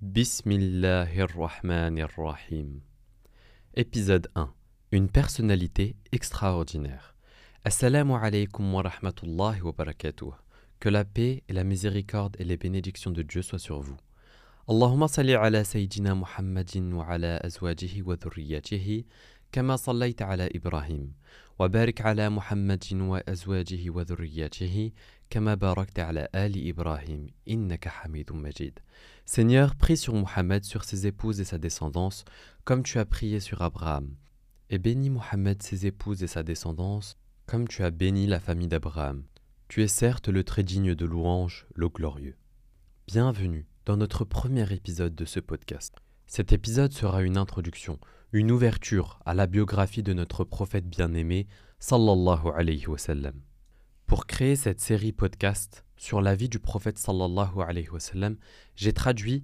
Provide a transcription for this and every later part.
Bismillahirrahmanirrahim. Épisode 1. Une personnalité extraordinaire. Assalamu alaikum wa rahmatullahi wa barakatuh. Que la paix et la miséricorde et les bénédictions de Dieu soient sur vous. Allahumma salli ala Sayyidina Muhammadin wa ala azwajihi wa dhurriyyatihi كما صليت على إبراهيم وبارك على محمد وأزواجه وذرياته Seigneur, prie sur Mohammed, sur ses épouses et sa descendance, comme tu as prié sur Abraham. Et bénis Mohammed, ses épouses et sa descendance, comme tu as béni la famille d'Abraham. Tu es certes le très digne de louange, le glorieux. Bienvenue dans notre premier épisode de ce podcast. Cet épisode sera une introduction, une ouverture à la biographie de notre prophète bien-aimé, sallallahu alayhi wa sallam. Pour créer cette série podcast sur la vie du prophète sallallahu alayhi wa sallam, j'ai traduit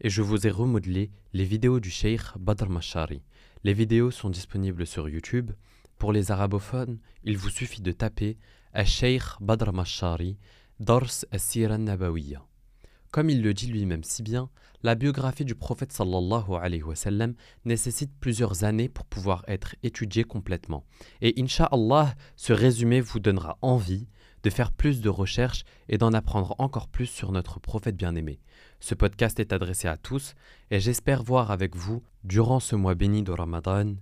et je vous ai remodelé les vidéos du Sheikh Badr Mashari. Les vidéos sont disponibles sur YouTube. Pour les arabophones, il vous suffit de taper Sheikh Badr Mashari, Dars As-Sira Nabawiya. Comme il le dit lui-même si bien, la biographie du prophète sallallahu alayhi wa sallam nécessite plusieurs années pour pouvoir être étudiée complètement. Et Inch'Allah, ce résumé vous donnera envie de faire plus de recherches et d'en apprendre encore plus sur notre prophète bien-aimé. Ce podcast est adressé à tous et j'espère voir avec vous, durant ce mois béni de Ramadan,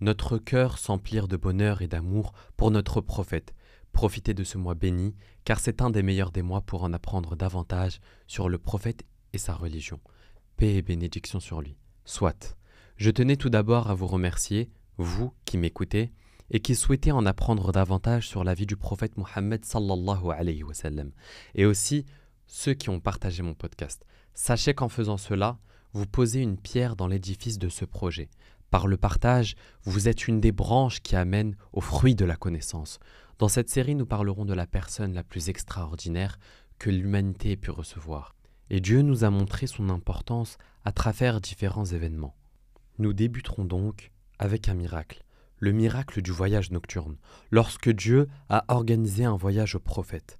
notre cœur s'emplir de bonheur et d'amour pour notre prophète. Profitez de ce mois béni, car c'est un des meilleurs des mois pour en apprendre davantage sur le prophète et sa religion. Paix et bénédiction sur lui. Soit. Je tenais tout d'abord à vous remercier, vous qui m'écoutez, et qui souhaitez en apprendre davantage sur la vie du prophète Mohammed sallallahu alayhi wa sallam, et aussi ceux qui ont partagé mon podcast. Sachez qu'en faisant cela, vous posez une pierre dans l'édifice de ce projet. Par le partage, vous êtes une des branches qui amènent au fruit de la connaissance. Dans cette série, nous parlerons de la personne la plus extraordinaire que l'humanité ait pu recevoir. Et Dieu nous a montré son importance à travers différents événements. Nous débuterons donc avec un miracle, le miracle du voyage nocturne, lorsque Dieu a organisé un voyage au prophète.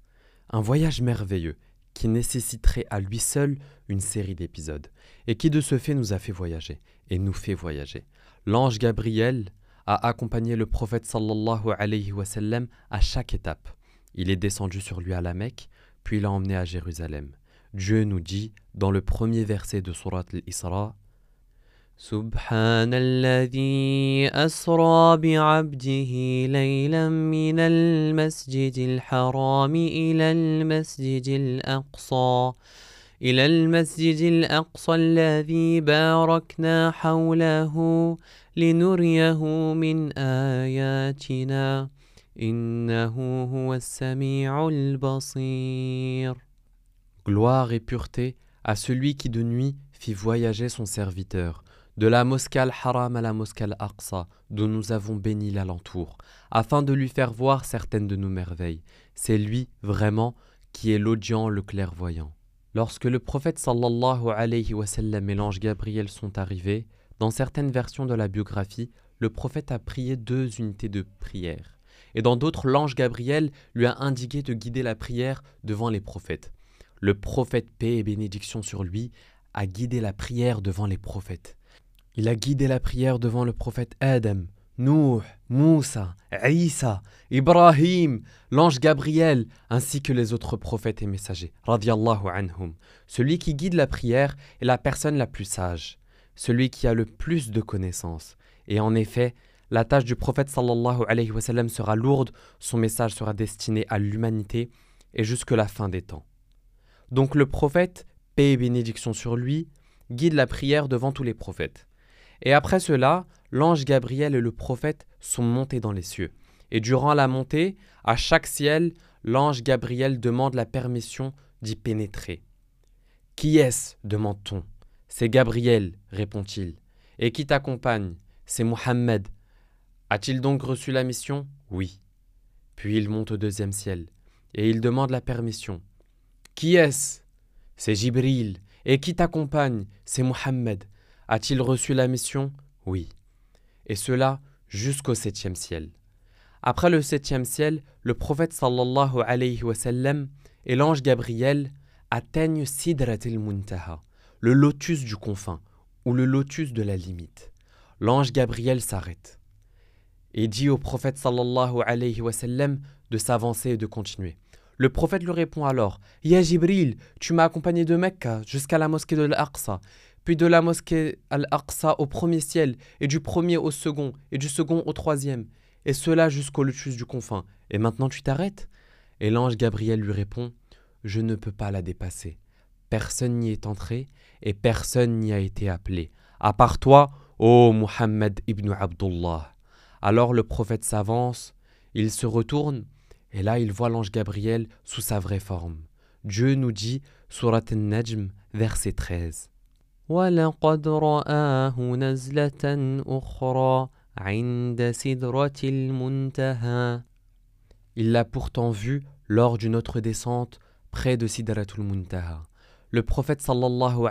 Un voyage merveilleux qui nécessiterait à lui seul une série d'épisodes, et qui de ce fait nous a fait voyager, et nous fait voyager. L'ange Gabriel a accompagné le prophète sallallahu alayhi wa sallam à chaque étape. Il est descendu sur lui à la Mecque, puis l'a emmené à Jérusalem. Dieu nous dit dans le premier verset de Surat al-Isra سبحان الذي أسرى بعبده ليلا من المسجد الحرام إلى المسجد الأقصى إلى المسجد الأقصى الذي باركنا حوله لنريه من آياتنا إنه هو السميع البصير Gloire et pureté à celui qui de nuit fit voyager son serviteur, de la mosquée al-Haram à la mosquée al-Aqsa, dont nous avons béni l'alentour, afin de lui faire voir certaines de nos merveilles. C'est lui, vraiment, qui est l'audient, le clairvoyant. Lorsque le prophète sallallahu alayhi wa sallam et l'ange Gabriel sont arrivés, dans certaines versions de la biographie, le prophète a prié deux unités de prière. Et dans d'autres, l'ange Gabriel lui a indiqué de guider la prière devant les prophètes. Le prophète, paix et bénédiction sur lui, a guidé la prière devant les prophètes. Il a guidé la prière devant le prophète Adam, Nuh, Moussa, Isa, Ibrahim, l'ange Gabriel, ainsi que les autres prophètes et messagers. Anhum. Celui qui guide la prière est la personne la plus sage, celui qui a le plus de connaissances. Et en effet, la tâche du prophète sallallahu alayhi wa sallam sera lourde, son message sera destiné à l'humanité et jusque la fin des temps. Donc le prophète, paix et bénédiction sur lui, guide la prière devant tous les prophètes. Et après cela, l'ange Gabriel et le prophète sont montés dans les cieux. Et durant la montée, à chaque ciel, l'ange Gabriel demande la permission d'y pénétrer. Qui est-ce? demande-t-on. C'est Gabriel, répond-il. Et qui t'accompagne? C'est Mohammed. A-t-il donc reçu la mission? Oui. Puis il monte au deuxième ciel, et il demande la permission. Qui est-ce? C'est Jibril. Et qui t'accompagne? C'est Mohammed. A-t-il reçu la mission? Oui. Et cela jusqu'au septième ciel. Après le septième ciel, le prophète sallallahu alayhi wa sallam et l'ange Gabriel atteignent Sidrat al-Muntaha, le lotus du confin ou le lotus de la limite. L'ange Gabriel s'arrête et dit au prophète sallallahu alayhi wa sallam de s'avancer et de continuer. Le prophète lui répond alors Ya Jibril, tu m'as accompagné de Mecca jusqu'à la mosquée de l'Aqsa, puis de la mosquée Al-Aqsa au premier ciel, et du premier au second, et du second au troisième, et cela jusqu'au lotus du confin. Et maintenant tu t'arrêtes? Et l'ange Gabriel lui répond Je ne peux pas la dépasser. Personne n'y est entré, et personne n'y a été appelé, à part toi, ô Muhammad ibn Abdullah. Alors le prophète s'avance, il se retourne, et là, il voit l'ange Gabriel sous sa vraie forme. Dieu nous dit, Surat Al-Najm, verset 13. Il l'a pourtant vu lors d'une autre descente près de Sidratul Muntaha. Le prophète sallallahu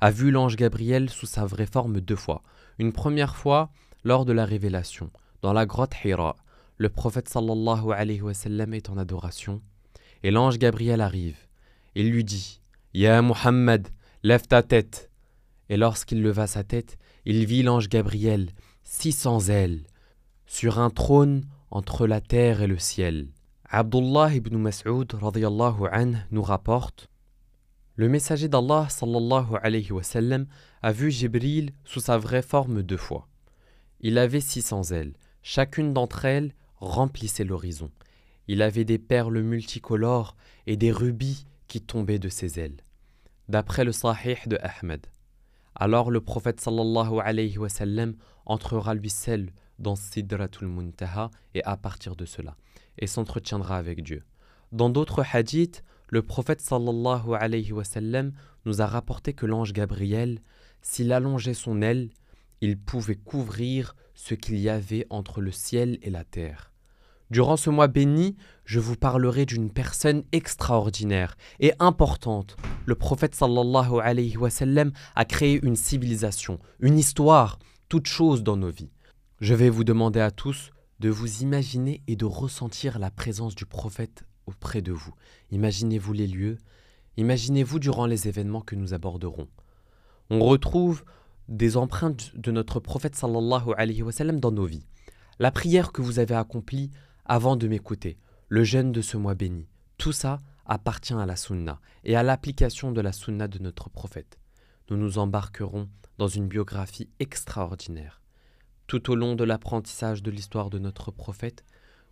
a vu l'ange Gabriel sous sa vraie forme deux fois. Une première fois lors de la révélation, dans la grotte Hira, le prophète sallallahu est en adoration et l'ange Gabriel arrive. Il lui dit Ya Muhammad, lève ta tête. Et lorsqu'il leva sa tête, il vit l'ange Gabriel, six ailes, sur un trône entre la terre et le ciel. Abdullah ibn Mas'ud nous rapporte Le messager d'Allah sallallahu alayhi wa a vu Jibril sous sa vraie forme deux fois. Il avait six cents ailes, chacune d'entre elles remplissait l'horizon. Il avait des perles multicolores et des rubis qui tombaient de ses ailes. D'après le Sahih de Ahmed. Alors le prophète sallallahu alayhi wa entrera lui seul dans Sidratul Muntaha et à partir de cela, et s'entretiendra avec Dieu. Dans d'autres hadiths, le prophète sallallahu alayhi wa sallam nous a rapporté que l'ange Gabriel, s'il allongeait son aile, il pouvait couvrir ce qu'il y avait entre le ciel et la terre. Durant ce mois béni, je vous parlerai d'une personne extraordinaire et importante. Le prophète sallallahu alayhi wa sallam a créé une civilisation, une histoire, toute chose dans nos vies. Je vais vous demander à tous de vous imaginer et de ressentir la présence du prophète auprès de vous. Imaginez-vous les lieux, imaginez-vous durant les événements que nous aborderons. On retrouve des empreintes de notre prophète sallallahu alayhi wa sallam dans nos vies. La prière que vous avez accomplie avant de m'écouter, le jeûne de ce mois béni, tout ça appartient à la sunna et à l'application de la sunna de notre prophète. Nous nous embarquerons dans une biographie extraordinaire. Tout au long de l'apprentissage de l'histoire de notre prophète,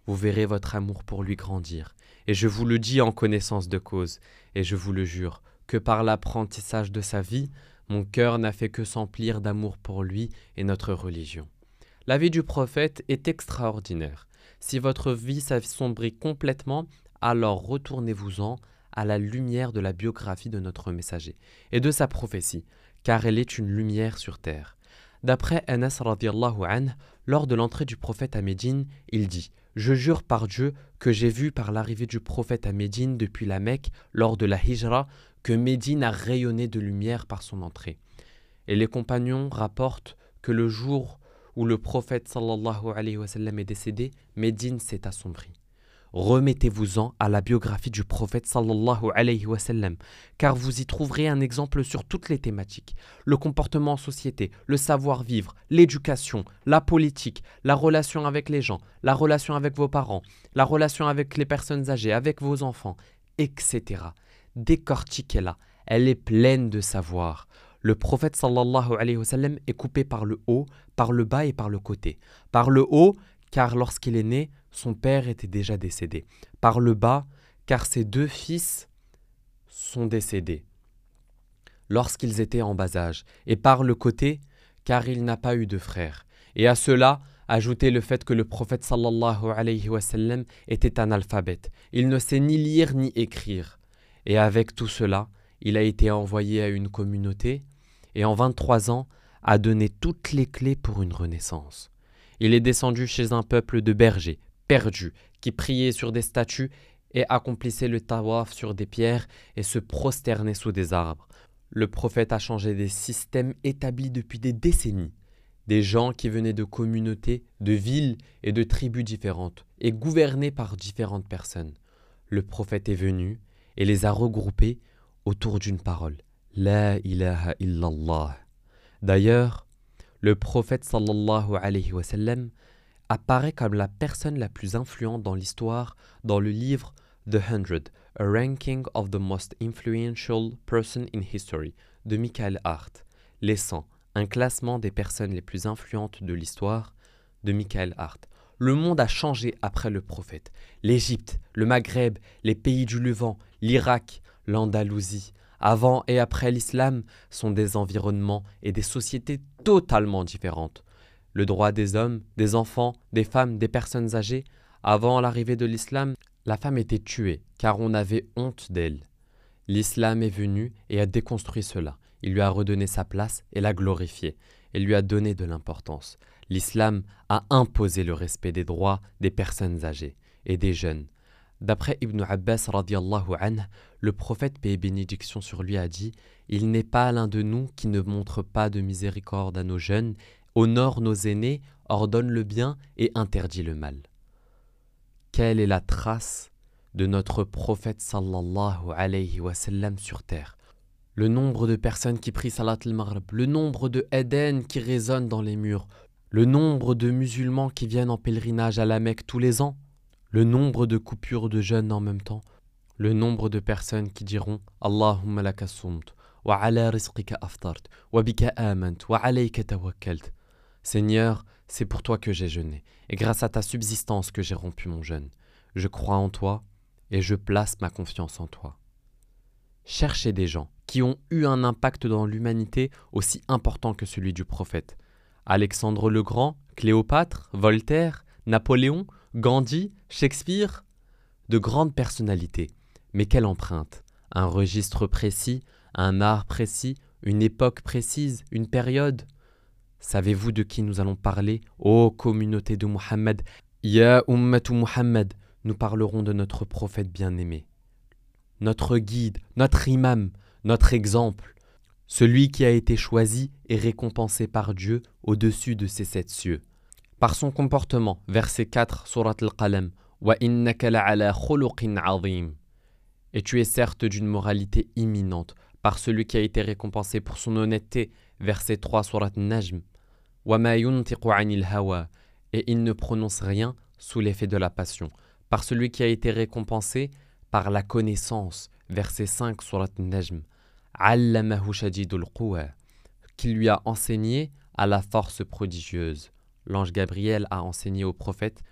vous verrez votre amour pour lui grandir. Et je vous le dis en connaissance de cause, et je vous le jure, que par l'apprentissage de sa vie, mon cœur n'a fait que s'emplir d'amour pour lui et notre religion. La vie du prophète est extraordinaire. Si votre vie s'assombrit complètement, alors retournez-vous-en à la lumière de la biographie de notre messager et de sa prophétie, car elle est une lumière sur terre. D'après Anas lors de l'entrée du prophète à Médine, il dit Je jure par Dieu que j'ai vu par l'arrivée du prophète à Médine depuis la Mecque lors de la Hijra que Médine a rayonné de lumière par son entrée. Et les compagnons rapportent que le jour où le prophète sallallahu alayhi wa sallam est décédé, Médine s'est assombrie. Remettez-vous-en à la biographie du prophète sallallahu alayhi wa sallam, car vous y trouverez un exemple sur toutes les thématiques le comportement en société, le savoir-vivre, l'éducation, la politique, la relation avec les gens, la relation avec vos parents, la relation avec les personnes âgées, avec vos enfants, etc décortiquez-la. Elle est pleine de savoir. Le prophète sallallahu alayhi wa sallam est coupé par le haut, par le bas et par le côté. Par le haut, car lorsqu'il est né, son père était déjà décédé. Par le bas, car ses deux fils sont décédés lorsqu'ils étaient en bas âge. Et par le côté, car il n'a pas eu de frère. Et à cela, ajoutez le fait que le prophète sallallahu alayhi wa sallam était analphabète. Il ne sait ni lire ni écrire. Et avec tout cela, il a été envoyé à une communauté et en 23 ans a donné toutes les clés pour une renaissance. Il est descendu chez un peuple de bergers, perdus, qui priaient sur des statues et accomplissaient le tawaf sur des pierres et se prosternaient sous des arbres. Le prophète a changé des systèmes établis depuis des décennies, des gens qui venaient de communautés, de villes et de tribus différentes, et gouvernés par différentes personnes. Le prophète est venu, et les a regroupés autour d'une parole, La ilaha illallah. D'ailleurs, le prophète sallallahu alayhi wa sallam apparaît comme la personne la plus influente dans l'histoire dans le livre The Hundred, A Ranking of the Most Influential Person in History de Michael Hart, 100, un classement des personnes les plus influentes de l'histoire de Michael Hart. Le monde a changé après le prophète. L'Égypte, le Maghreb, les pays du Levant, l'Irak, l'Andalousie, avant et après l'islam, sont des environnements et des sociétés totalement différentes. Le droit des hommes, des enfants, des femmes, des personnes âgées, avant l'arrivée de l'islam, la femme était tuée car on avait honte d'elle. L'islam est venu et a déconstruit cela. Il lui a redonné sa place et l'a glorifié, et lui a donné de l'importance. L'islam a imposé le respect des droits des personnes âgées et des jeunes. D'après Ibn Abbas anhu, le prophète paix et bénédiction sur lui a dit Il n'est pas l'un de nous qui ne montre pas de miséricorde à nos jeunes, honore nos aînés, ordonne le bien et interdit le mal. Quelle est la trace de notre prophète sallallahu alayhi wa sallam sur terre? Le nombre de personnes qui prient Salat al-Maghrib, le nombre de Eden qui résonnent dans les murs, le nombre de musulmans qui viennent en pèlerinage à la Mecque tous les ans, le nombre de coupures de jeûne en même temps, le nombre de personnes qui diront Allahumma laka wa ala rizqika aftart, wa bika amant, wa alayka tawakkalt. Seigneur, c'est pour toi que j'ai jeûné, et grâce à ta subsistance que j'ai rompu mon jeûne. Je crois en toi, et je place ma confiance en toi. Cherchez des gens qui ont eu un impact dans l'humanité aussi important que celui du prophète. Alexandre le Grand, Cléopâtre, Voltaire, Napoléon, Gandhi, Shakespeare, de grandes personnalités. Mais quelle empreinte Un registre précis, un art précis, une époque précise, une période Savez-vous de qui nous allons parler, ô communauté de Muhammad? Ya Ummatu Muhammad Nous parlerons de notre prophète bien-aimé. Notre guide, notre imam, notre exemple, celui qui a été choisi et récompensé par Dieu au-dessus de ces sept cieux. Par son comportement, verset 4, Surat al-Qalam, Et tu es certes d'une moralité imminente, par celui qui a été récompensé pour son honnêteté, verset 3, Surat Najm. Et il ne prononce rien sous l'effet de la passion, par celui qui a été récompensé par la connaissance, verset 5, Surat Najm qui lui a enseigné à la force prodigieuse. L'ange Gabriel a enseigné au prophète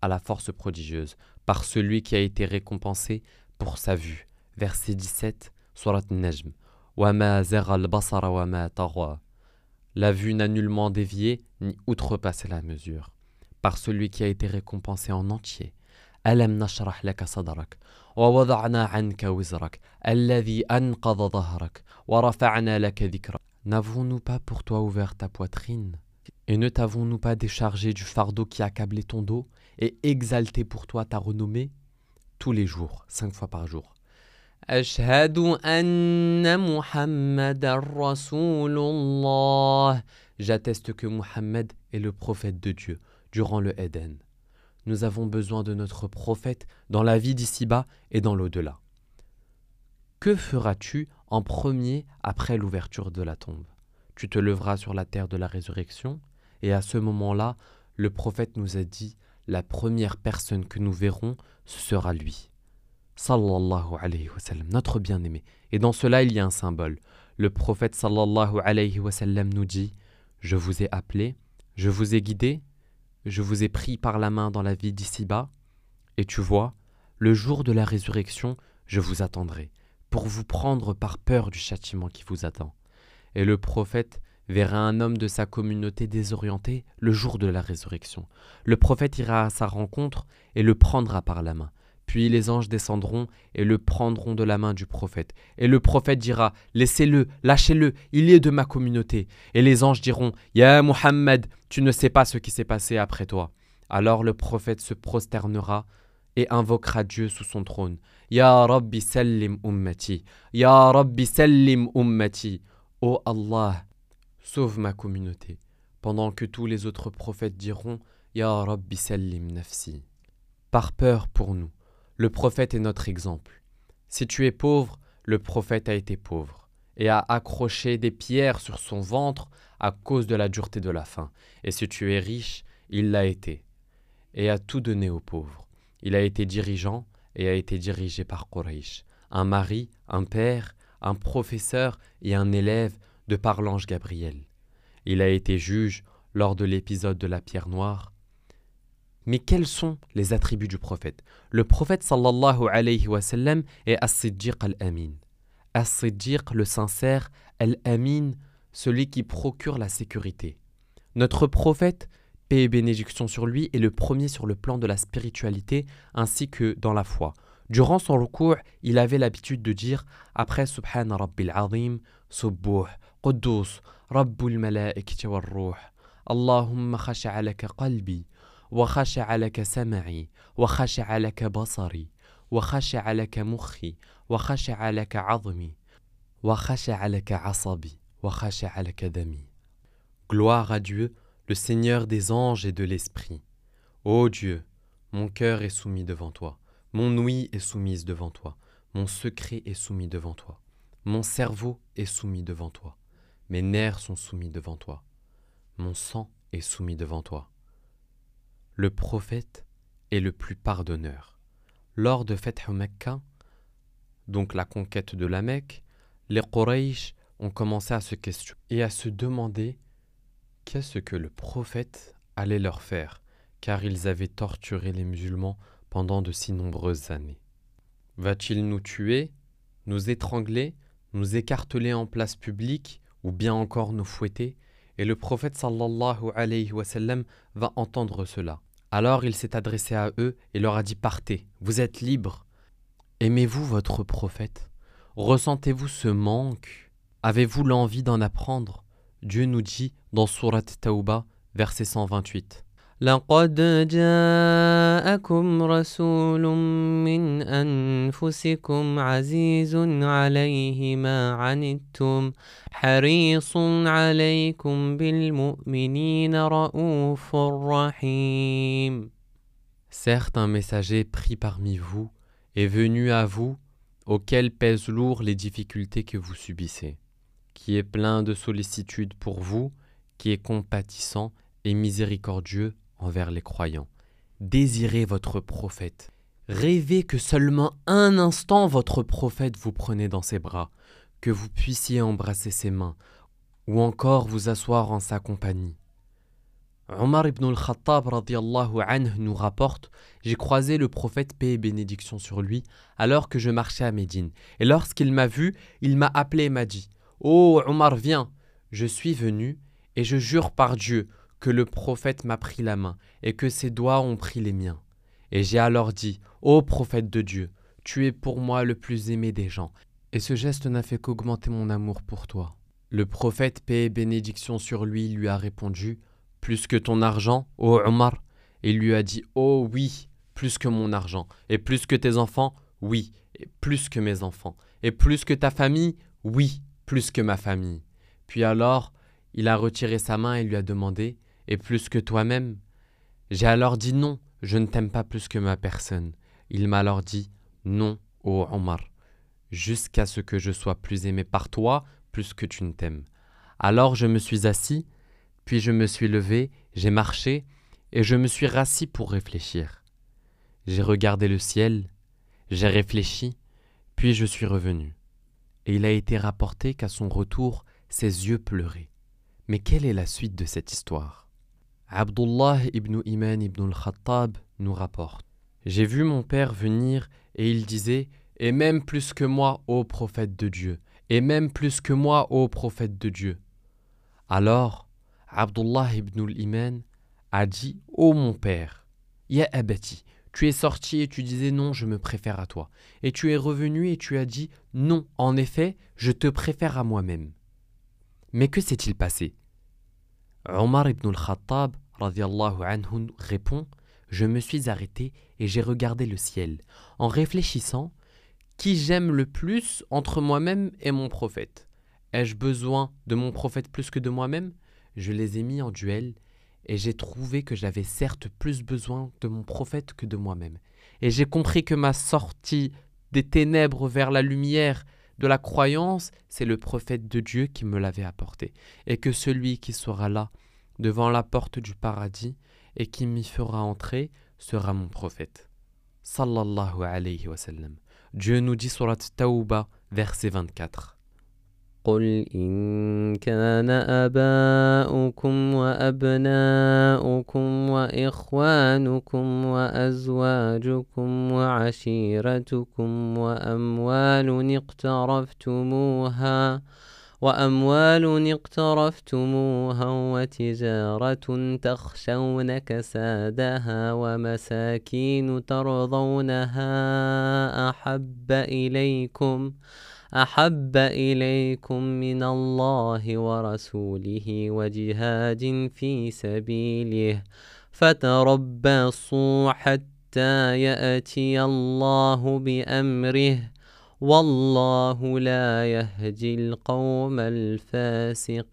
à la force prodigieuse, par celui qui a été récompensé pour sa vue. Verset 17, Surat Najm. La vue n'a nullement dévié ni outrepassé la mesure, par celui qui a été récompensé en entier. Alam nashrah laka sadrak N'avons-nous pas pour toi ouvert ta poitrine? Et ne t'avons-nous pas déchargé du fardeau qui accablait ton dos et exalté pour toi ta renommée? Tous les jours, cinq fois par jour. J'atteste que Muhammad est le prophète de Dieu durant le Éden nous avons besoin de notre prophète dans la vie d'ici-bas et dans l'au-delà. Que feras-tu en premier après l'ouverture de la tombe? Tu te leveras sur la terre de la résurrection, et à ce moment-là, le prophète nous a dit la première personne que nous verrons, ce sera lui. Sallallahu alayhi wa sallam, notre bien-aimé. Et dans cela, il y a un symbole. Le prophète sallallahu alayhi wa sallam nous dit Je vous ai appelé, je vous ai guidé, je vous ai pris par la main dans la vie d'ici-bas, et tu vois, le jour de la résurrection, je vous attendrai, pour vous prendre par peur du châtiment qui vous attend. Et le prophète verra un homme de sa communauté désorienté le jour de la résurrection. Le prophète ira à sa rencontre et le prendra par la main. Puis les anges descendront et le prendront de la main du prophète. Et le prophète dira Laissez-le, lâchez-le, il est de ma communauté. Et les anges diront Ya Muhammad, tu ne sais pas ce qui s'est passé après toi. Alors le prophète se prosternera et invoquera Dieu sous son trône. Ya Rabbi sallim ummati, Ya Rabbi sallim ummati. Ô Allah, sauve ma communauté. Pendant que tous les autres prophètes diront Ya Rabbi sallim nafsi. Par peur pour nous le prophète est notre exemple. Si tu es pauvre, le prophète a été pauvre. et a accroché des pierres sur son ventre à cause de la dureté de la faim. Et si tu es riche, il l'a été, et a tout donné aux pauvres. Il a été dirigeant et a été dirigé par Quraysh, un mari, un père, un professeur et un élève de par l'ange Gabriel. Il a été juge lors de l'épisode de la pierre noire. Mais quels sont les attributs du prophète? Le prophète sallallahu alayhi wa sallam est As-Siddiq al-Amin. As-Siddiq, le sincère, al-Amin, celui qui procure la sécurité. Notre prophète, paix et bénédiction sur lui, est le premier sur le plan de la spiritualité ainsi que dans la foi. Durant son recours, il avait l'habitude de dire après Subhan Rabbil Azim, Subbuh, Quddus, Rabbul Malaikati wal Ruh, Allahumma qalbi, Gloire à Dieu, le Seigneur des anges et de l'esprit. Ô Dieu, mon cœur est soumis devant toi. Mon ouïe est soumise devant toi, mon secret est soumis devant toi, mon cerveau est soumis devant toi, mes nerfs sont soumis devant toi, mon sang est soumis devant toi. Le prophète est le plus pardonneur. Lors de Feth Mecca, donc la conquête de la Mecque, les Quraysh ont commencé à se questionner et à se demander qu'est-ce que le prophète allait leur faire, car ils avaient torturé les musulmans pendant de si nombreuses années. Va-t-il nous tuer, nous étrangler, nous écarteler en place publique ou bien encore nous fouetter? Et le prophète sallallahu alayhi wa sallam va entendre cela. Alors il s'est adressé à eux et leur a dit Partez, vous êtes libres. Aimez-vous votre prophète? Ressentez-vous ce manque? Avez-vous l'envie d'en apprendre? Dieu nous dit dans Surat Tauba, verset 128. لقد جاءكم رسول من أنفسكم عزيز عليه ما عنتم حريص عليكم بالمؤمنين رؤوف رحيم Certes, un messager pris parmi vous est venu à vous, auquel pèsent lourd les difficultés que vous subissez, qui est plein de sollicitude pour vous, qui est compatissant et miséricordieux envers les croyants. Désirez votre prophète. Rêvez que seulement un instant votre prophète vous prenait dans ses bras, que vous puissiez embrasser ses mains, ou encore vous asseoir en sa compagnie. Omar ibn al-Khattab nous rapporte J'ai croisé le prophète, paix et bénédiction sur lui, alors que je marchais à Médine. Et lorsqu'il m'a vu, il m'a appelé et m'a dit Oh Omar, viens Je suis venu, et je jure par Dieu que le prophète m'a pris la main et que ses doigts ont pris les miens. Et j'ai alors dit Ô prophète de Dieu, tu es pour moi le plus aimé des gens. Et ce geste n'a fait qu'augmenter mon amour pour toi. Le prophète, paix bénédiction sur lui, lui a répondu Plus que ton argent, ô Omar Et il lui a dit Oh oui, plus que mon argent. Et plus que tes enfants Oui. Et plus que mes enfants. Et plus que ta famille Oui, plus que ma famille. Puis alors, il a retiré sa main et lui a demandé et plus que toi-même J'ai alors dit non, je ne t'aime pas plus que ma personne. Il m'a alors dit non, ô Omar, jusqu'à ce que je sois plus aimé par toi plus que tu ne t'aimes. Alors je me suis assis, puis je me suis levé, j'ai marché, et je me suis rassis pour réfléchir. J'ai regardé le ciel, j'ai réfléchi, puis je suis revenu. Et il a été rapporté qu'à son retour, ses yeux pleuraient. Mais quelle est la suite de cette histoire? Abdullah ibn Iman ibn al-Khattab nous rapporte J'ai vu mon père venir et il disait Et même plus que moi, ô prophète de Dieu, et même plus que moi, ô prophète de Dieu. Alors, Abdullah ibn al-Iman a dit Ô mon père, Ya abati, tu es sorti et tu disais non, je me préfère à toi. Et tu es revenu et tu as dit non, en effet, je te préfère à moi-même. Mais que s'est-il passé? Omar ibn al-Khattab répond Je me suis arrêté et j'ai regardé le ciel, en réfléchissant Qui j'aime le plus entre moi-même et mon prophète Ai-je besoin de mon prophète plus que de moi-même? Je les ai mis en duel et j'ai trouvé que j'avais certes plus besoin de mon prophète que de moi-même. Et j'ai compris que ma sortie des ténèbres vers la lumière de la croyance, c'est le prophète de Dieu qui me l'avait apporté, et que celui qui sera là, devant la porte du paradis, et qui m'y fera entrer, sera mon prophète. Sallallahu alayhi wa sallam. Dieu nous dit surat Tawbah, verset 24. قل إن كان آباؤكم وأبناؤكم وإخوانكم وأزواجكم وعشيرتكم وأموال اقترفتموها وأموال اقترفتموها وتجارة تخشون كسادها ومساكين ترضونها أحب إليكم ۖ أحب إليكم من الله ورسوله وجهاد في سبيله فتربصوا حتى يأتي الله بأمره والله لا يهدي القوم الفاسقين.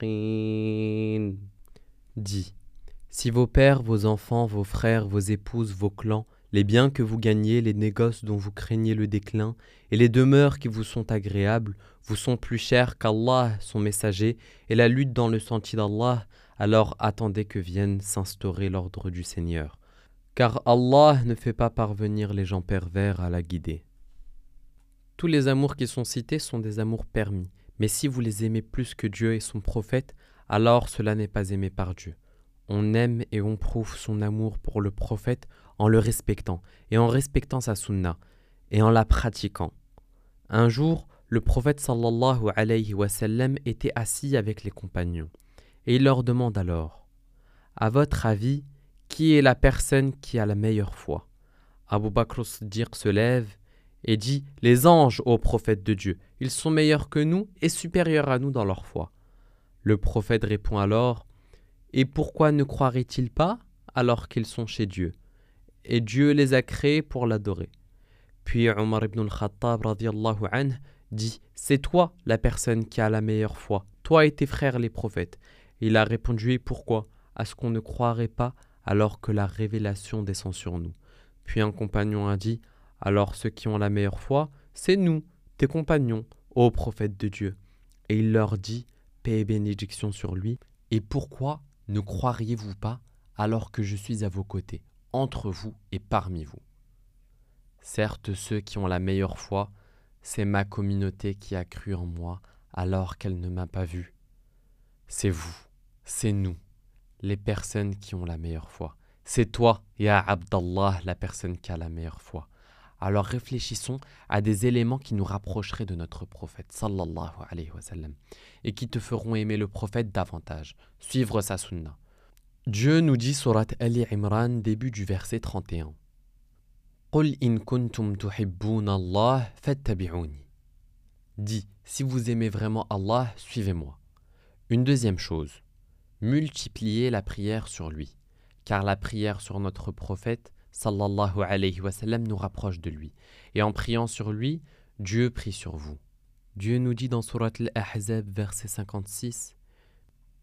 Dis, si vos pères, vos enfants, vos frères, vos épouses, vos clans les biens que vous gagnez, les négoces dont vous craignez le déclin, et les demeures qui vous sont agréables, vous sont plus chers qu'Allah, son messager, et la lutte dans le sentier d'Allah, alors attendez que vienne s'instaurer l'ordre du Seigneur. Car Allah ne fait pas parvenir les gens pervers à la guider. Tous les amours qui sont cités sont des amours permis, mais si vous les aimez plus que Dieu et son prophète, alors cela n'est pas aimé par Dieu. On aime et on prouve son amour pour le prophète en le respectant et en respectant sa sunna et en la pratiquant. Un jour, le prophète sallallahu alayhi wa sallam était assis avec les compagnons et il leur demande alors À votre avis, qui est la personne qui a la meilleure foi? Abu Bakr se lève et dit Les anges, ô prophète de Dieu, ils sont meilleurs que nous et supérieurs à nous dans leur foi. Le prophète répond alors Et pourquoi ne croiraient-ils pas alors qu'ils sont chez Dieu? Et Dieu les a créés pour l'adorer. Puis Omar ibn al-Khattab dit C'est toi la personne qui a la meilleure foi, toi et tes frères les prophètes. il a répondu pourquoi? À ce qu'on ne croirait pas alors que la révélation descend sur nous. Puis un compagnon a dit Alors ceux qui ont la meilleure foi, c'est nous, tes compagnons, ô prophète de Dieu. Et il leur dit Paix et bénédiction sur lui. Et pourquoi ne croiriez-vous pas alors que je suis à vos côtés? Entre vous et parmi vous. Certes, ceux qui ont la meilleure foi, c'est ma communauté qui a cru en moi alors qu'elle ne m'a pas vu. C'est vous, c'est nous, les personnes qui ont la meilleure foi. C'est toi, Ya Abdallah, la personne qui a la meilleure foi. Alors réfléchissons à des éléments qui nous rapprocheraient de notre prophète, sallallahu alayhi wa sallam, et qui te feront aimer le prophète davantage, suivre sa sunnah. Dieu nous dit surat Ali Imran, début du verset 31. Dis, si vous aimez vraiment Allah, suivez-moi. Une deuxième chose, multipliez la prière sur lui, car la prière sur notre prophète, sallallahu alayhi wa sallam, nous rapproche de lui. Et en priant sur lui, Dieu prie sur vous. Dieu nous dit dans surat Al-Ahzab, verset 56,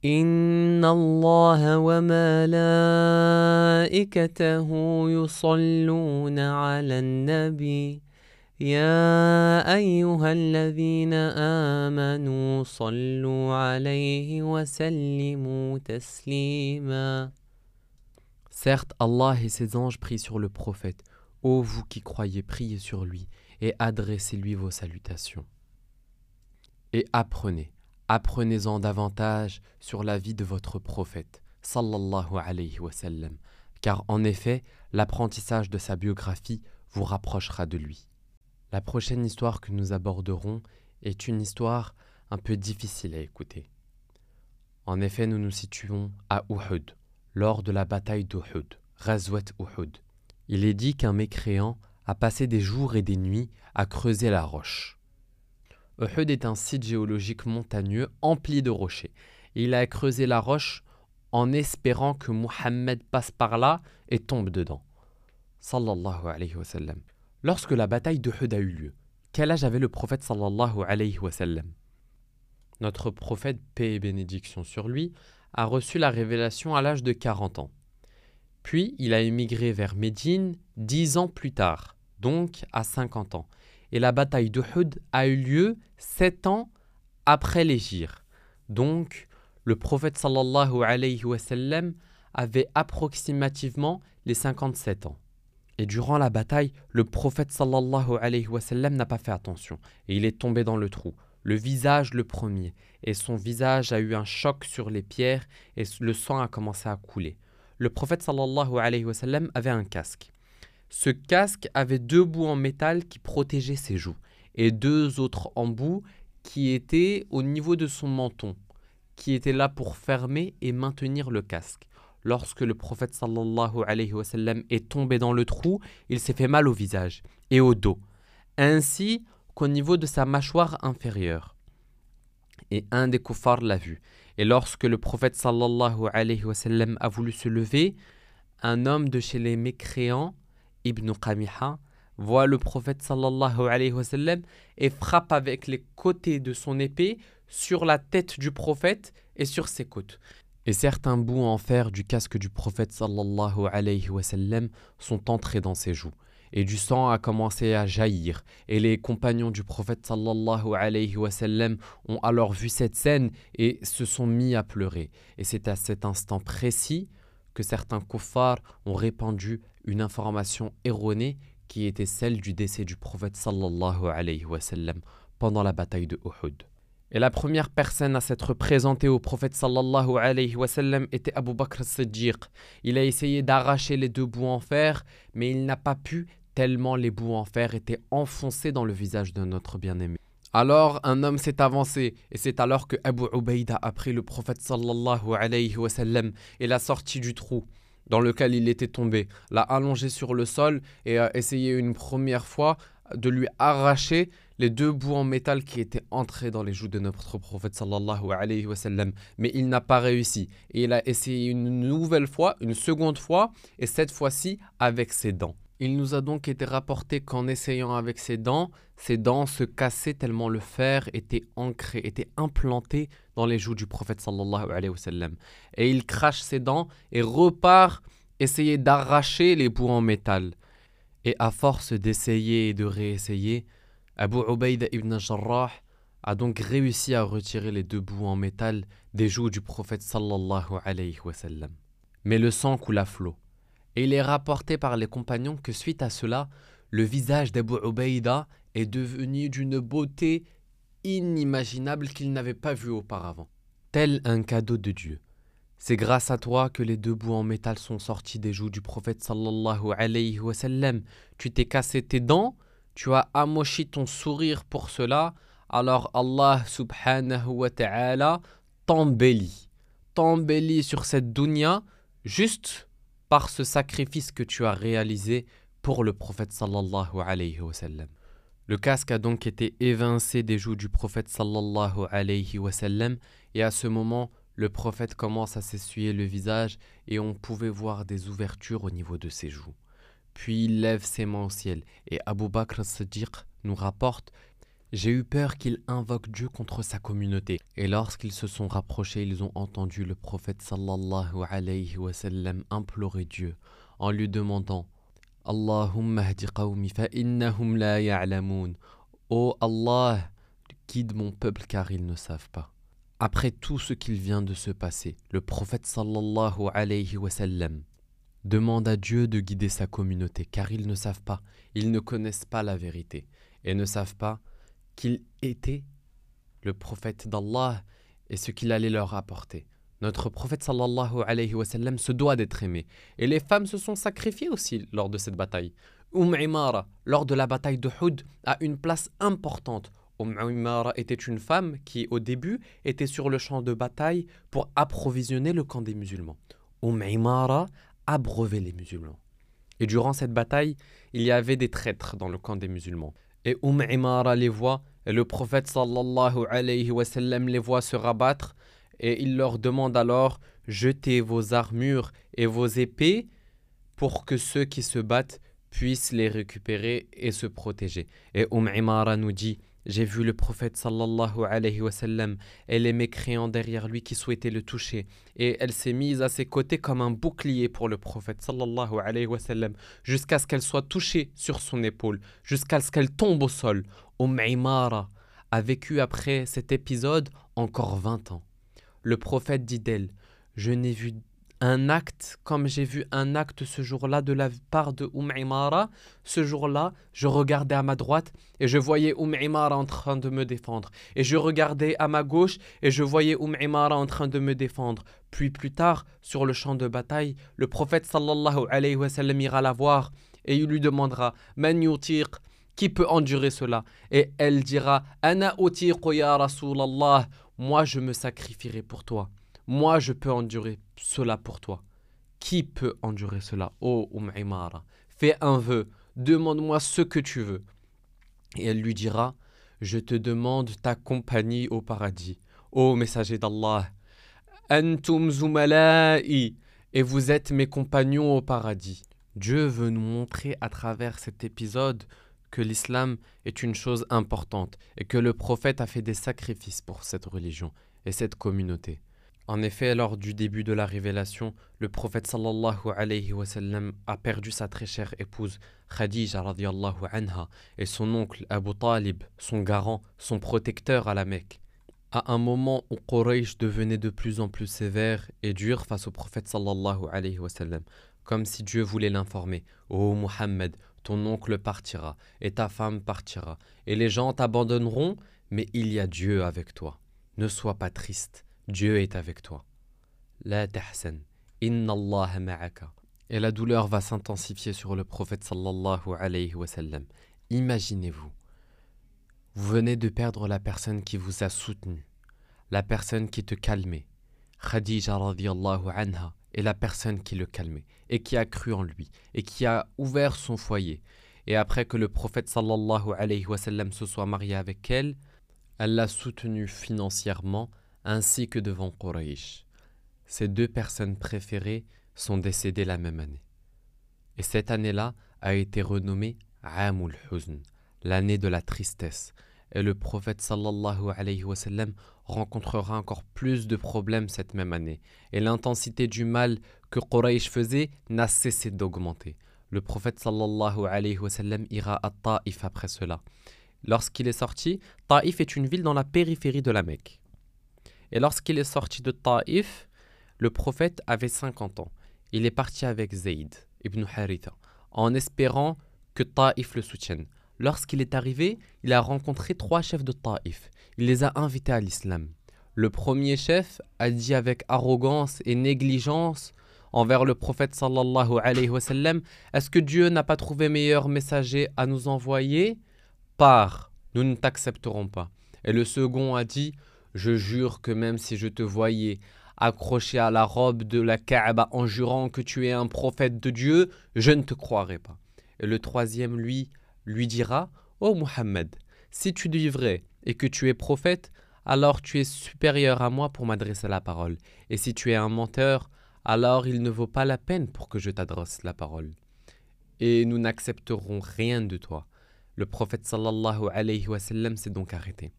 إن الله وملائكته يصلون على النبي يا أيها الذين آمنوا صلوا عليه وسلموا تسليما Certes, Allah et ses anges prient sur le prophète. Ô vous qui croyez, priez sur lui et adressez-lui vos salutations. Et apprenez, apprenez-en davantage sur la vie de votre prophète, sallallahu alayhi wa sallam, car en effet, l'apprentissage de sa biographie vous rapprochera de lui. La prochaine histoire que nous aborderons est une histoire un peu difficile à écouter. En effet, nous nous situons à Uhud, lors de la bataille d'Uhud, Razwat Uhud. Il est dit qu'un mécréant a passé des jours et des nuits à creuser la roche. Uhud est un site géologique montagneux empli de rochers. Il a creusé la roche en espérant que Muhammad passe par là et tombe dedans. Sallallahu alayhi wa sallam. Lorsque la bataille d'Uhud a eu lieu, quel âge avait le prophète sallallahu alayhi wa sallam? Notre prophète, paix et bénédiction sur lui, a reçu la révélation à l'âge de 40 ans. Puis il a émigré vers Médine dix ans plus tard, donc à 50 ans et la bataille d'Uhud a eu lieu sept ans après l'Égypte. Donc, le prophète sallallahu alayhi avait approximativement les 57 ans. Et durant la bataille, le prophète sallallahu alayhi n'a pas fait attention et il est tombé dans le trou, le visage le premier, et son visage a eu un choc sur les pierres et le sang a commencé à couler. Le prophète sallallahu alayhi avait un casque. Ce casque avait deux bouts en métal qui protégeaient ses joues et deux autres embouts qui étaient au niveau de son menton, qui étaient là pour fermer et maintenir le casque. Lorsque le prophète sallallahu alayhi wa est tombé dans le trou, il s'est fait mal au visage et au dos, ainsi qu'au niveau de sa mâchoire inférieure. Et un des koufars l'a vu. Et lorsque le prophète sallallahu alayhi wa a voulu se lever, un homme de chez les mécréants Ibn Qamiha voit le prophète sallallahu alayhi wa sallam et frappe avec les côtés de son épée sur la tête du prophète et sur ses côtes. Et certains bouts en fer du casque du prophète sallallahu alayhi wa sallam sont entrés dans ses joues. Et du sang a commencé à jaillir. Et les compagnons du prophète sallallahu alayhi wa sallam ont alors vu cette scène et se sont mis à pleurer. Et c'est à cet instant précis que certains kuffars ont répandu une information erronée qui était celle du décès du prophète sallallahu alayhi wa sallam pendant la bataille de Uhud. Et la première personne à s'être présentée au prophète sallallahu alayhi wa sallam était Abu Bakr Siddiq. Il a essayé d'arracher les deux bouts en fer, mais il n'a pas pu tellement les bouts en fer étaient enfoncés dans le visage de notre bien-aimé. Alors un homme s'est avancé et c'est alors que Abu Ubaïda a pris le prophète sallallahu alayhi wa sallam et l'a sorti du trou dans lequel il était tombé, l'a allongé sur le sol et a essayé une première fois de lui arracher les deux bouts en métal qui étaient entrés dans les joues de notre prophète sallallahu alayhi wa sallam. Mais il n'a pas réussi. Et il a essayé une nouvelle fois, une seconde fois, et cette fois-ci avec ses dents. Il nous a donc été rapporté qu'en essayant avec ses dents, ses dents se cassaient tellement le fer était ancré, était implanté dans les joues du prophète sallallahu alayhi wa sallam. Et il crache ses dents et repart essayer d'arracher les bouts en métal. Et à force d'essayer et de réessayer, Abu Ubaid ibn Jarrah a donc réussi à retirer les deux bouts en métal des joues du prophète sallallahu alayhi wa sallam. Mais le sang coule à flot. Et il est rapporté par les compagnons que suite à cela, le visage d'Abu Ubaïda est devenu d'une beauté inimaginable qu'il n'avait pas vue auparavant. Tel un cadeau de Dieu. C'est grâce à toi que les deux bouts en métal sont sortis des joues du prophète sallallahu alayhi wa sallam. Tu t'es cassé tes dents, tu as amochi ton sourire pour cela, alors Allah subhanahu wa ta'ala t'embellit. T'embellit sur cette dunya juste par ce sacrifice que tu as réalisé pour le prophète sallallahu. Le casque a donc été évincé des joues du prophète sallallahu alayhi wa sallam et à ce moment le prophète commence à s'essuyer le visage et on pouvait voir des ouvertures au niveau de ses joues. Puis il lève ses mains au ciel et Abu Bakr nous rapporte j'ai eu peur qu'il invoque Dieu contre sa communauté. Et lorsqu'ils se sont rapprochés, ils ont entendu le prophète sallallahu alayhi wa sallam implorer Dieu en lui demandant Allahumma hdi qawmi fa innahum la ya'lamun. Oh Allah, guide mon peuple car ils ne savent pas. Après tout ce qu'il vient de se passer, le prophète sallallahu alayhi wa sallam demande à Dieu de guider sa communauté car ils ne savent pas, ils ne connaissent pas la vérité et ne savent pas qu'il était le prophète d'Allah et ce qu'il allait leur apporter. Notre prophète sallallahu alayhi wa sallam se doit d'être aimé. Et les femmes se sont sacrifiées aussi lors de cette bataille. Umm Imara, lors de la bataille de Houd, a une place importante. Umm Imara était une femme qui, au début, était sur le champ de bataille pour approvisionner le camp des musulmans. Umm Imara abreuvait les musulmans. Et durant cette bataille, il y avait des traîtres dans le camp des musulmans. Et Umm Imara les voit, et le prophète sallallahu alayhi wa sallam les voit se rabattre, et il leur demande alors Jetez vos armures et vos épées pour que ceux qui se battent puissent les récupérer et se protéger. Et Umm Imara nous dit J'ai vu le prophète sallallahu alayhi wa sallam et les mécréants derrière lui qui souhaitaient le toucher. Et elle s'est mise à ses côtés comme un bouclier pour le prophète sallallahu alayhi wa sallam jusqu'à ce qu'elle soit touchée sur son épaule, jusqu'à ce qu'elle tombe au sol. Umm a vécu après cet épisode encore 20 ans. Le prophète dit d'elle Je n'ai vu un acte, comme j'ai vu un acte ce jour-là de la part de Umm Imara, ce jour-là, je regardais à ma droite et je voyais Umm Imara en train de me défendre. Et je regardais à ma gauche et je voyais Umm Imara en train de me défendre. Puis plus tard, sur le champ de bataille, le prophète sallallahu alayhi wa sallam ira la voir et il lui demandera Man yutiq qui peut endurer cela? Et elle dira Ana ya Rasulallah, moi je me sacrifierai pour toi. Moi, je peux endurer cela pour toi. Qui peut endurer cela? Oh, Umm fais un vœu, demande-moi ce que tu veux. Et elle lui dira Je te demande ta compagnie au paradis. Ô messager d'Allah, Antum Zumala'i, et vous êtes mes compagnons au paradis. Dieu veut nous montrer à travers cet épisode que l'islam est une chose importante et que le prophète a fait des sacrifices pour cette religion et cette communauté. En effet, lors du début de la révélation, le prophète sallallahu a perdu sa très chère épouse Khadija radiallahu et son oncle Abu Talib, son garant, son protecteur à la Mecque. À un moment où Quraysh devenait de plus en plus sévère et dur face au prophète sallallahu comme si Dieu voulait l'informer Ô oh Muhammad, ton oncle partira et ta femme partira, et les gens t'abandonneront, mais il y a Dieu avec toi. Ne sois pas triste. Dieu est avec toi. La tahsan, inna Allah ma'aka. Et la douleur va s'intensifier sur le prophète sallallahu alayhi wa sallam. Imaginez-vous, vous venez de perdre la personne qui vous a soutenu, la personne qui te calmait. Khadija radiallahu anha est la personne qui le calmait et qui a cru en lui et qui a ouvert son foyer. Et après que le prophète sallallahu alayhi wa sallam se soit marié avec elle, elle l'a soutenu financièrement ainsi que devant Quraysh. Ces deux personnes préférées sont décédées la même année. Et cette année-là a été renommée Amul Huzn, l'année de la tristesse. Et le prophète sallallahu alayhi wa sallam rencontrera encore plus de problèmes cette même année. Et l'intensité du mal que Quraysh faisait n'a cessé d'augmenter. Le prophète sallallahu alayhi wa sallam ira à Taïf après cela. Lorsqu'il est sorti, Taïf est une ville dans la périphérie de la Mecque. Et lorsqu'il est sorti de Taïf, le prophète avait 50 ans. Il est parti avec Zayd ibn Haritha, en espérant que Taïf le soutienne. Lorsqu'il est arrivé, il a rencontré trois chefs de Taïf. Il les a invités à l'islam. Le premier chef a dit avec arrogance et négligence envers le prophète sallallahu alayhi wa sallam Est-ce que Dieu n'a pas trouvé meilleur messager à nous envoyer? Par, nous ne t'accepterons pas. Et le second a dit je jure que même si je te voyais accroché à la robe de la Kaaba en jurant que tu es un prophète de Dieu, je ne te croirai pas. Et le troisième, lui, lui dira Ô oh Muhammad, si tu dis vrai et que tu es prophète, alors tu es supérieur à moi pour m'adresser la parole. Et si tu es un menteur, alors il ne vaut pas la peine pour que je t'adresse la parole. Et nous n'accepterons rien de toi. Le prophète sallallahu alayhi wa sallam s'est donc arrêté.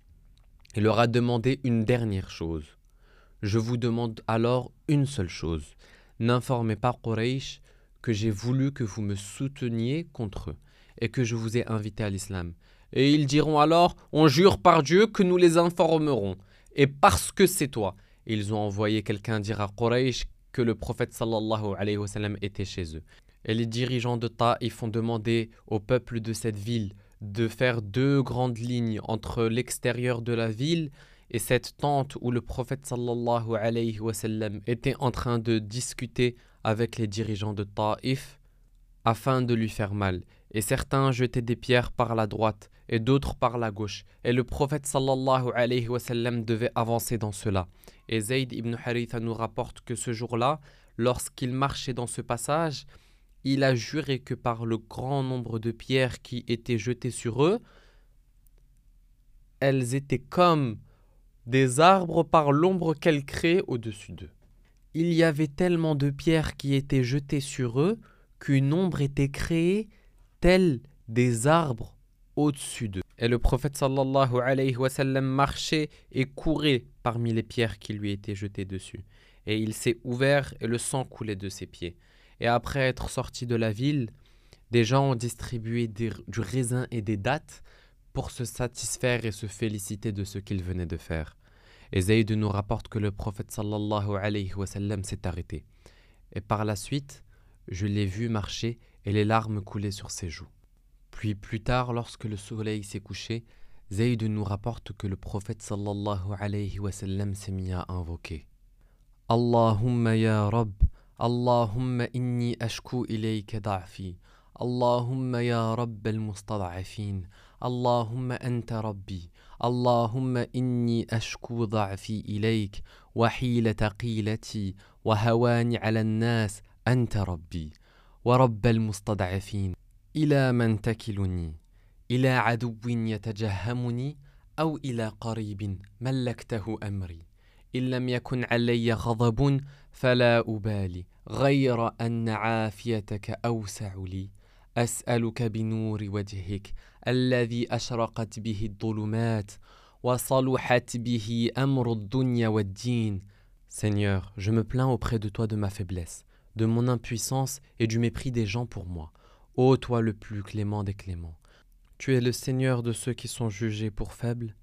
Il leur a demandé une dernière chose. Je vous demande alors une seule chose. N'informez pas Quraysh que j'ai voulu que vous me souteniez contre eux et que je vous ai invité à l'islam. Et ils diront alors On jure par Dieu que nous les informerons. Et parce que c'est toi. Ils ont envoyé quelqu'un dire à Quraysh que le prophète sallallahu alayhi wa sallam était chez eux. Et les dirigeants de Ta'if ont demandé au peuple de cette ville de faire deux grandes lignes entre l'extérieur de la ville et cette tente où le prophète sallallahu alayhi wa était en train de discuter avec les dirigeants de Taif afin de lui faire mal. Et certains jetaient des pierres par la droite et d'autres par la gauche. Et le prophète sallallahu alayhi wa devait avancer dans cela. Et Zayd ibn Haritha nous rapporte que ce jour-là, lorsqu'il marchait dans ce passage, il a juré que par le grand nombre de pierres qui étaient jetées sur eux, elles étaient comme des arbres par l'ombre qu'elles créaient au-dessus d'eux. Il y avait tellement de pierres qui étaient jetées sur eux qu'une ombre était créée telle des arbres au-dessus d'eux. Et le prophète sallallahu alayhi wa sallam marchait et courait parmi les pierres qui lui étaient jetées dessus. Et il s'est ouvert et le sang coulait de ses pieds. Et après être sorti de la ville, des gens ont distribué du raisin et des dattes pour se satisfaire et se féliciter de ce qu'il venait de faire. Et Zayd nous rapporte que le prophète sallallahu alayhi wa sallam s'est arrêté. Et par la suite, je l'ai vu marcher et les larmes coulaient sur ses joues. Puis plus tard, lorsque le soleil s'est couché, Zayd nous rapporte que le prophète sallallahu alayhi wa sallam s'est mis à invoquer. Allahumma ya Rabb, Allahumma inni ashku ilayka da'fi, Allahumma ya Rabb al-mustad'afin, Allahumma anta Rabbi, Allahumma inni ashku ضعفي إليك. وحيلة قيلتي وهواني على الناس أنت ربي. ورب المستضعفين إلى من تكلني؟ إلى عدو يتجهمني؟ أو إلى قريب ملكته أمري؟ إن لم يكن علي غضب فلا أبالي غير أن عافيتك أوسع لي أسألك بنور وجهك الذي أشرقت به الظلمات وصلحت به أمر الدنيا والدين Seigneur, je me plains auprès de toi de ma faiblesse, de mon impuissance et du mépris des gens pour moi. Ô toi le plus clément des cléments, tu es le Seigneur de ceux qui sont jugés pour faibles.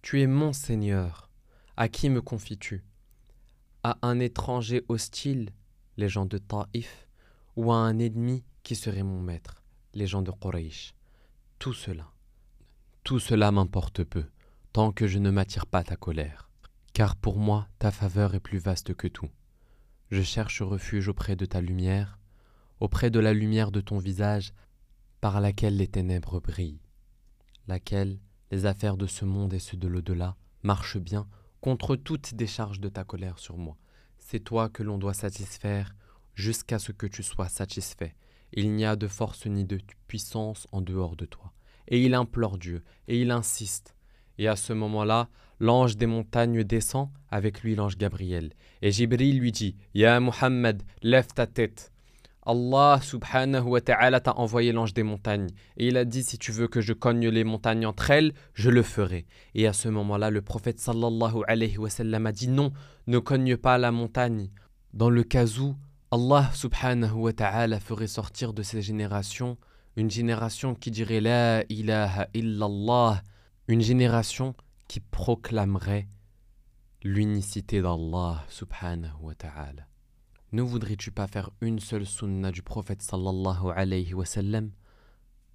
Tu es mon Seigneur. À qui me confies-tu À un étranger hostile, les gens de Taïf, ou à un ennemi qui serait mon maître, les gens de Quraysh Tout cela, tout cela m'importe peu, tant que je ne m'attire pas ta colère. Car pour moi, ta faveur est plus vaste que tout. Je cherche refuge auprès de ta lumière, auprès de la lumière de ton visage, par laquelle les ténèbres brillent, laquelle, les affaires de ce monde et ceux de l'au-delà, marchent bien contre toute décharge de ta colère sur moi. C'est toi que l'on doit satisfaire jusqu'à ce que tu sois satisfait. Il n'y a de force ni de puissance en dehors de toi. Et il implore Dieu, et il insiste. Et à ce moment-là, l'ange des montagnes descend, avec lui l'ange Gabriel. Et Jibril lui dit Ya Muhammad, lève ta tête. Allah subhanahu wa ta'ala t'a envoyé l'ange des montagnes. Et il a dit si tu veux que je cogne les montagnes entre elles, je le ferai. Et à ce moment-là, le prophète sallallahu alayhi wa sallam a dit non, ne cogne pas la montagne. Dans le cas où Allah subhanahu wa ta'ala ferait sortir de ces générations une génération qui dirait La ilaha illallah, une génération qui proclamerait l'unicité d'Allah subhanahu wa ta'ala. Ne voudrais-tu pas faire une seule sunna du prophète sallallahu alayhi wa sallam?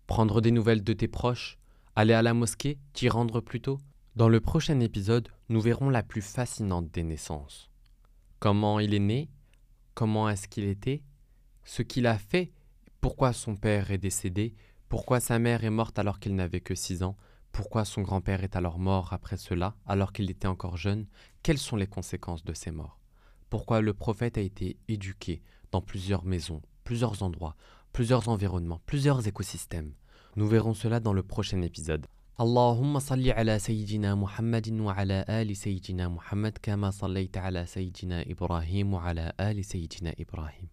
Prendre des nouvelles de tes proches? Aller à la mosquée? T'y rendre plus tôt? Dans le prochain épisode, nous verrons la plus fascinante des naissances. Comment il est né? Comment est-ce qu'il était? Ce qu'il a fait? Pourquoi son père est décédé? Pourquoi sa mère est morte alors qu'il n'avait que six ans? Pourquoi son grand-père est alors mort après cela, alors qu'il était encore jeune? Quelles sont les conséquences de ces morts? Pourquoi le prophète a été éduqué dans plusieurs maisons, plusieurs endroits, plusieurs environnements, plusieurs écosystèmes. Nous verrons cela dans le prochain épisode. اللهم صل على سيدنا محمد وعلى آل سيدنا محمد كما صليت على سيدنا إبراهيم وعلى آل سيدنا إبراهيم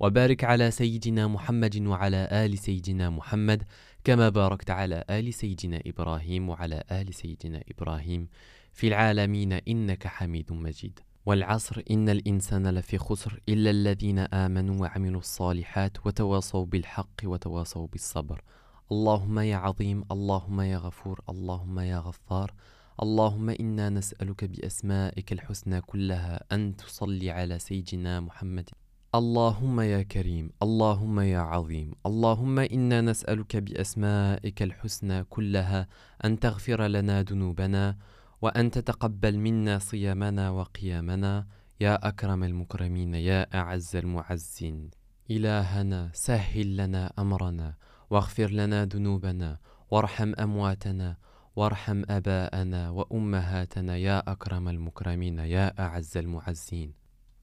وبارك على سيدنا محمد وعلى آل سيدنا محمد كما باركت على آل سيدنا إبراهيم وعلى آل سيدنا إبراهيم في العالمين إنك حميد مجيد والعصر إن الإنسان لفي خسر إلا الذين آمنوا وعملوا الصالحات وتواصوا بالحق وتواصوا بالصبر. اللهم يا عظيم اللهم يا غفور اللهم يا غفار. اللهم إنا نسألك بأسمائك الحسنى كلها أن تصلي على سيدنا محمد. اللهم يا كريم اللهم يا عظيم. اللهم إنا نسألك بأسمائك الحسنى كلها أن تغفر لنا ذنوبنا وأن تتقبل منا صيامنا وقيامنا يا أكرم المكرمين يا أعز المعزين. إلهنا سهل لنا أمرنا واغفر لنا ذنوبنا وارحم أمواتنا وارحم أباءنا وأمهاتنا يا أكرم المكرمين يا أعز المعزين.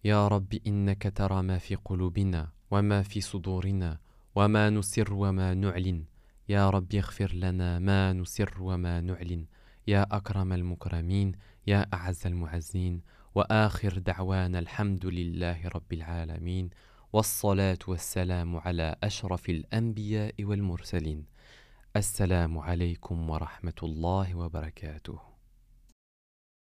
يا رب إنك ترى ما في قلوبنا وما في صدورنا وما نسر وما نعلن. يا رب اغفر لنا ما نسر وما نعلن. يا أكرم المكرمين يا أعز المعزين وآخر دعوانا الحمد لله رب العالمين والصلاة والسلام على أشرف الأنبياء والمرسلين alaikum wa rahmatullahi wa barakatuh.